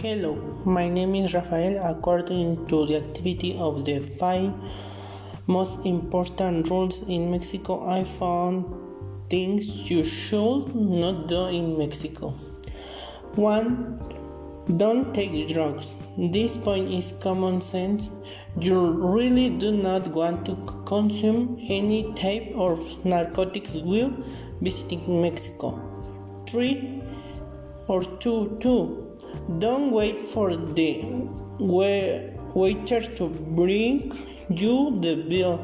Hello, my name is Rafael. According to the activity of the five most important rules in Mexico, I found things you should not do in Mexico. 1. Don't take drugs. This point is common sense. You really do not want to consume any type of narcotics while visiting Mexico. 3 or 2 2 don't wait for the waiter to bring you the bill.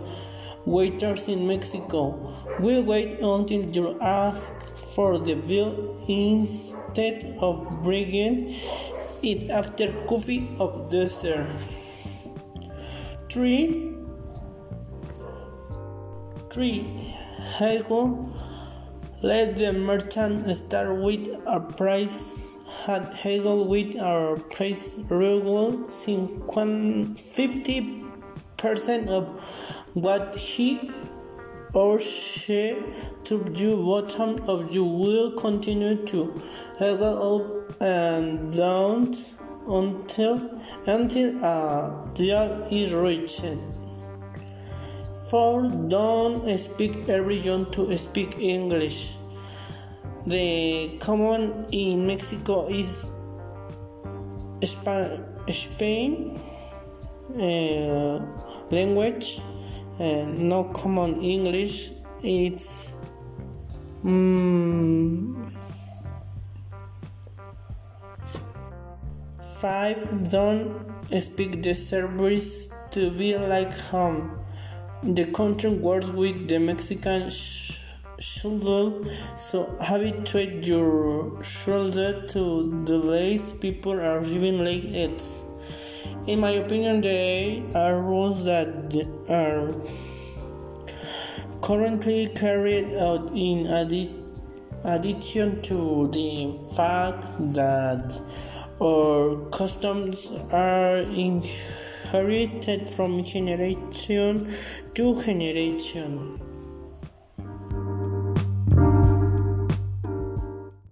Waiters in Mexico will wait until you ask for the bill instead of bringing it after coffee or dessert. 3. 3. Haggle. Let the merchant start with a price had Hegel with our price rule 50 percent of what he or she to you bottom of you will continue to haggle up and down until until a deal is reached. For don't speak every region to speak English. The common in Mexico is Spain uh, language, uh, no common English. It's um, five. Don't speak the service to be like home. The country works with the Mexican. Sh- shoulder. So habituate your shoulder to the lace people are living like it in my opinion there are rules that are currently carried out in addi- addition to the fact that our customs are inherited from generation to generation